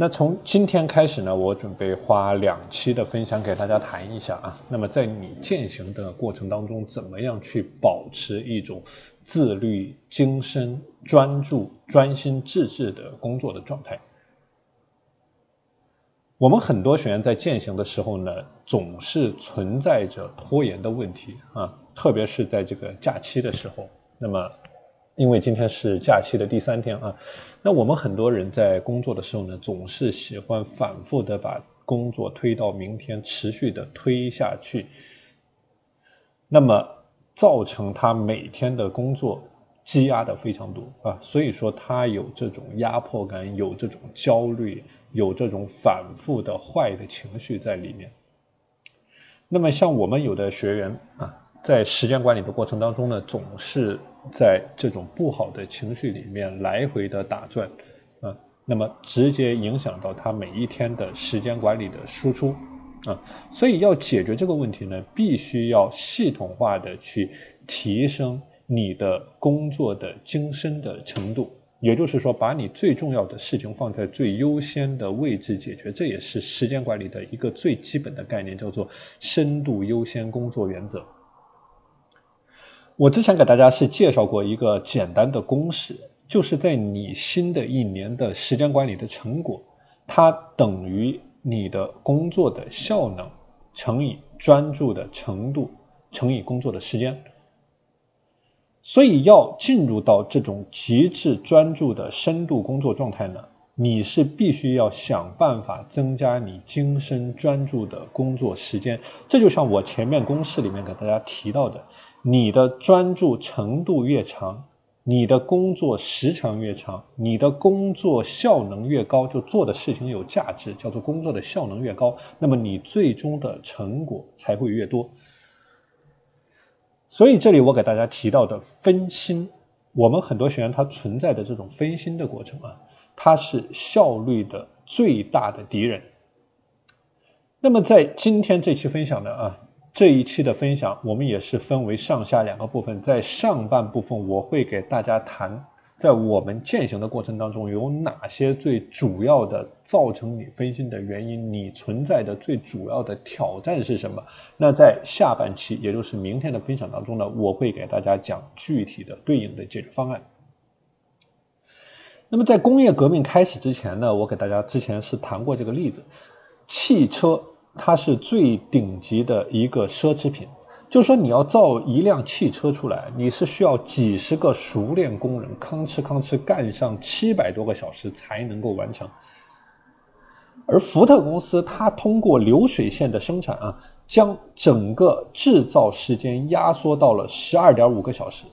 那从今天开始呢，我准备花两期的分享给大家谈一下啊。那么在你践行的过程当中，怎么样去保持一种自律、精深、专注、专心致志的工作的状态？我们很多学员在践行的时候呢，总是存在着拖延的问题啊，特别是在这个假期的时候。那么，因为今天是假期的第三天啊，那我们很多人在工作的时候呢，总是喜欢反复的把工作推到明天，持续的推下去，那么造成他每天的工作积压的非常多啊，所以说他有这种压迫感，有这种焦虑，有这种反复的坏的情绪在里面。那么像我们有的学员啊。在时间管理的过程当中呢，总是在这种不好的情绪里面来回的打转，啊，那么直接影响到他每一天的时间管理的输出，啊，所以要解决这个问题呢，必须要系统化的去提升你的工作的精深的程度，也就是说，把你最重要的事情放在最优先的位置解决，这也是时间管理的一个最基本的概念，叫做深度优先工作原则。我之前给大家是介绍过一个简单的公式，就是在你新的一年的时间管理的成果，它等于你的工作的效能乘以专注的程度乘以工作的时间。所以要进入到这种极致专注的深度工作状态呢，你是必须要想办法增加你精深专注的工作时间。这就像我前面公式里面给大家提到的。你的专注程度越长，你的工作时长越长，你的工作效能越高，就做的事情有价值，叫做工作的效能越高，那么你最终的成果才会越多。所以这里我给大家提到的分心，我们很多学员他存在的这种分心的过程啊，它是效率的最大的敌人。那么在今天这期分享的啊。这一期的分享，我们也是分为上下两个部分。在上半部分，我会给大家谈，在我们践行的过程当中，有哪些最主要的造成你分心的原因，你存在的最主要的挑战是什么？那在下半期，也就是明天的分享当中呢，我会给大家讲具体的对应的解决方案。那么在工业革命开始之前呢，我给大家之前是谈过这个例子，汽车。它是最顶级的一个奢侈品，就说你要造一辆汽车出来，你是需要几十个熟练工人吭哧吭哧干上七百多个小时才能够完成。而福特公司，它通过流水线的生产啊，将整个制造时间压缩到了十二点五个小时。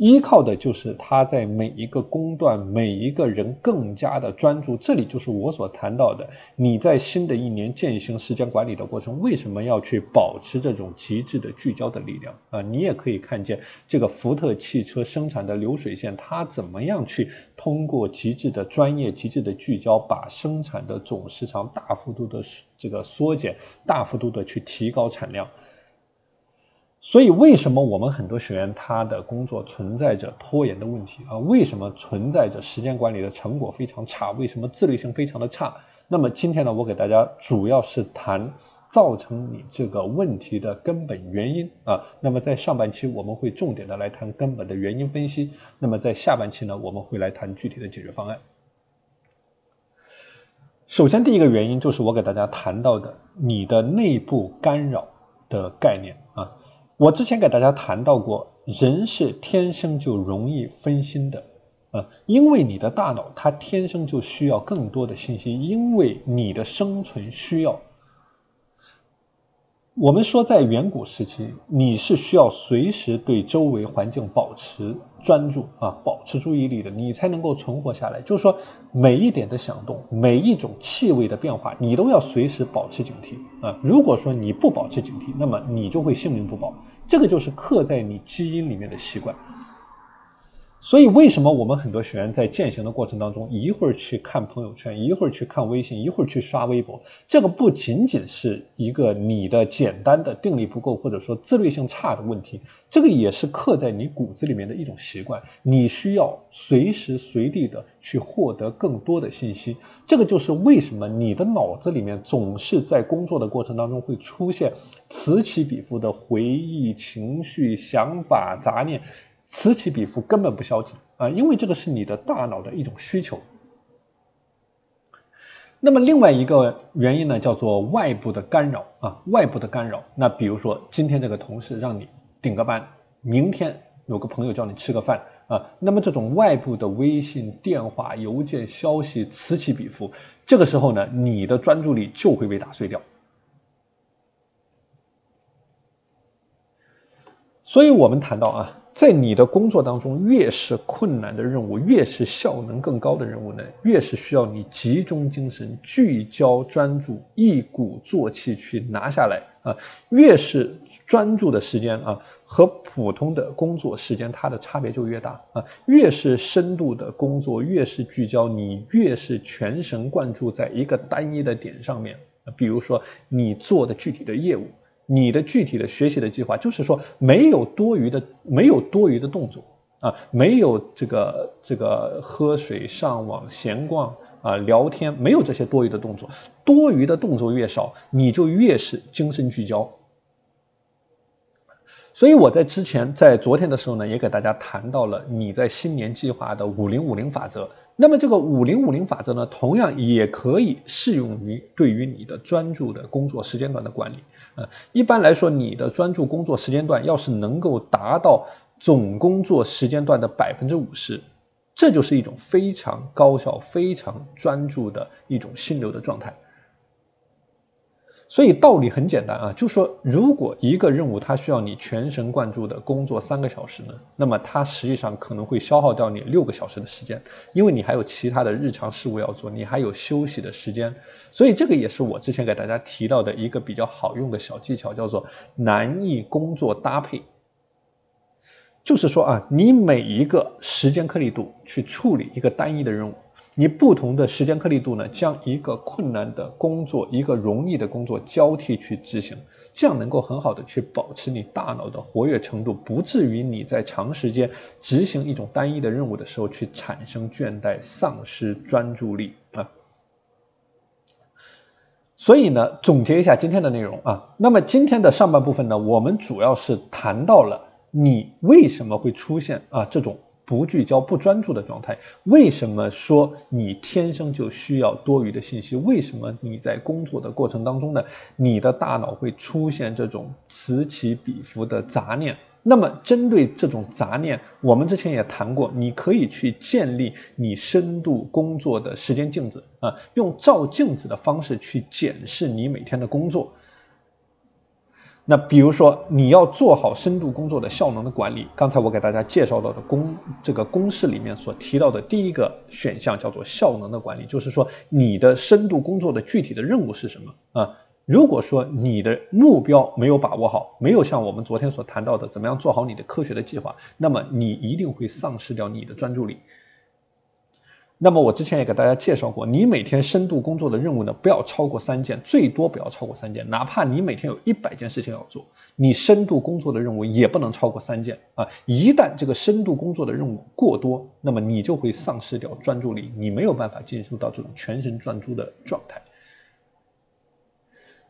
依靠的就是他在每一个工段，每一个人更加的专注。这里就是我所谈到的，你在新的一年践行时间管理的过程，为什么要去保持这种极致的聚焦的力量啊？你也可以看见这个福特汽车生产的流水线，它怎么样去通过极致的专业、极致的聚焦，把生产的总时长大幅度的这个缩减，大幅度的去提高产量。所以，为什么我们很多学员他的工作存在着拖延的问题啊？为什么存在着时间管理的成果非常差？为什么自律性非常的差？那么今天呢，我给大家主要是谈造成你这个问题的根本原因啊。那么在上半期我们会重点的来谈根本的原因分析。那么在下半期呢，我们会来谈具体的解决方案。首先，第一个原因就是我给大家谈到的你的内部干扰的概念。我之前给大家谈到过，人是天生就容易分心的，啊，因为你的大脑它天生就需要更多的信息，因为你的生存需要。我们说，在远古时期，你是需要随时对周围环境保持专注啊，保持注意力的，你才能够存活下来。就是说，每一点的响动，每一种气味的变化，你都要随时保持警惕啊。如果说你不保持警惕，那么你就会性命不保。这个就是刻在你基因里面的习惯。所以，为什么我们很多学员在践行的过程当中，一会儿去看朋友圈，一会儿去看微信，一会儿去刷微博？这个不仅仅是一个你的简单的定力不够，或者说自律性差的问题，这个也是刻在你骨子里面的一种习惯。你需要随时随地的去获得更多的信息。这个就是为什么你的脑子里面总是在工作的过程当中会出现此起彼伏的回忆、情绪、想法、杂念。此起彼伏根本不消停啊，因为这个是你的大脑的一种需求。那么另外一个原因呢，叫做外部的干扰啊，外部的干扰。那比如说今天这个同事让你顶个班，明天有个朋友叫你吃个饭啊，那么这种外部的微信、电话、邮件、消息此起彼伏，这个时候呢，你的专注力就会被打碎掉。所以我们谈到啊。在你的工作当中，越是困难的任务，越是效能更高的任务呢，越是需要你集中精神、聚焦专注、一鼓作气去拿下来啊。越是专注的时间啊，和普通的工作时间它的差别就越大啊。越是深度的工作，越是聚焦，你越是全神贯注在一个单一的点上面。比如说你做的具体的业务。你的具体的学习的计划，就是说没有多余的，没有多余的动作啊，没有这个这个喝水、上网、闲逛啊、聊天，没有这些多余的动作。多余的动作越少，你就越是精神聚焦。所以我在之前在昨天的时候呢，也给大家谈到了你在新年计划的五零五零法则。那么这个五零五零法则呢，同样也可以适用于对于你的专注的工作时间段的管理。呃，一般来说，你的专注工作时间段要是能够达到总工作时间段的百分之五十，这就是一种非常高效、非常专注的一种心流的状态。所以道理很简单啊，就说如果一个任务它需要你全神贯注的工作三个小时呢，那么它实际上可能会消耗掉你六个小时的时间，因为你还有其他的日常事务要做，你还有休息的时间。所以这个也是我之前给大家提到的一个比较好用的小技巧，叫做难易工作搭配。就是说啊，你每一个时间颗粒度去处理一个单一的任务。你不同的时间颗粒度呢，将一个困难的工作，一个容易的工作交替去执行，这样能够很好的去保持你大脑的活跃程度，不至于你在长时间执行一种单一的任务的时候去产生倦怠、丧失专注力啊。所以呢，总结一下今天的内容啊，那么今天的上半部分呢，我们主要是谈到了你为什么会出现啊这种。不聚焦、不专注的状态，为什么说你天生就需要多余的信息？为什么你在工作的过程当中呢？你的大脑会出现这种此起彼伏的杂念？那么，针对这种杂念，我们之前也谈过，你可以去建立你深度工作的时间镜子啊，用照镜子的方式去检视你每天的工作。那比如说，你要做好深度工作的效能的管理。刚才我给大家介绍到的公这个公式里面所提到的第一个选项叫做效能的管理，就是说你的深度工作的具体的任务是什么啊？如果说你的目标没有把握好，没有像我们昨天所谈到的怎么样做好你的科学的计划，那么你一定会丧失掉你的专注力。那么我之前也给大家介绍过，你每天深度工作的任务呢，不要超过三件，最多不要超过三件。哪怕你每天有一百件事情要做，你深度工作的任务也不能超过三件啊！一旦这个深度工作的任务过多，那么你就会丧失掉专注力，你没有办法进入到这种全神贯注的状态。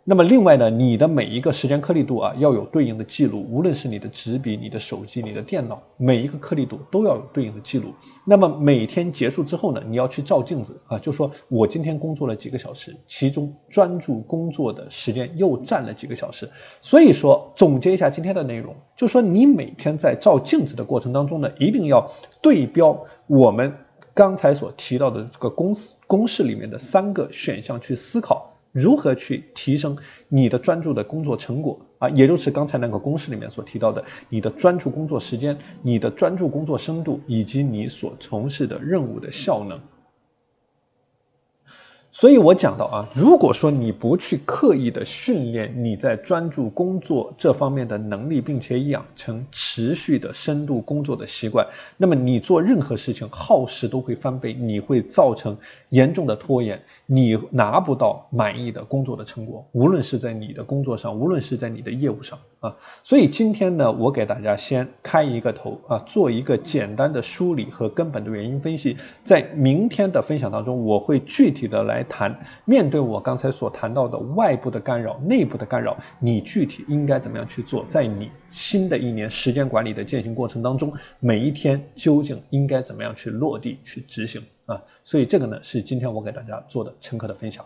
那么另外呢，你的每一个时间颗粒度啊，要有对应的记录，无论是你的纸笔、你的手机、你的电脑，每一个颗粒度都要有对应的记录。那么每天结束之后呢，你要去照镜子啊，就说我今天工作了几个小时，其中专注工作的时间又占了几个小时。所以说，总结一下今天的内容，就说你每天在照镜子的过程当中呢，一定要对标我们刚才所提到的这个公式公式里面的三个选项去思考。如何去提升你的专注的工作成果啊？也就是刚才那个公式里面所提到的，你的专注工作时间、你的专注工作深度以及你所从事的任务的效能。所以我讲到啊，如果说你不去刻意的训练你在专注工作这方面的能力，并且养成持续的深度工作的习惯，那么你做任何事情耗时都会翻倍，你会造成严重的拖延，你拿不到满意的工作的成果，无论是在你的工作上，无论是在你的业务上。啊。所以今天呢，我给大家先开一个头啊，做一个简单的梳理和根本的原因分析，在明天的分享当中，我会具体的来。谈，面对我刚才所谈到的外部的干扰、内部的干扰，你具体应该怎么样去做？在你新的一年时间管理的践行过程当中，每一天究竟应该怎么样去落地去执行啊？所以这个呢，是今天我给大家做的深刻的分享。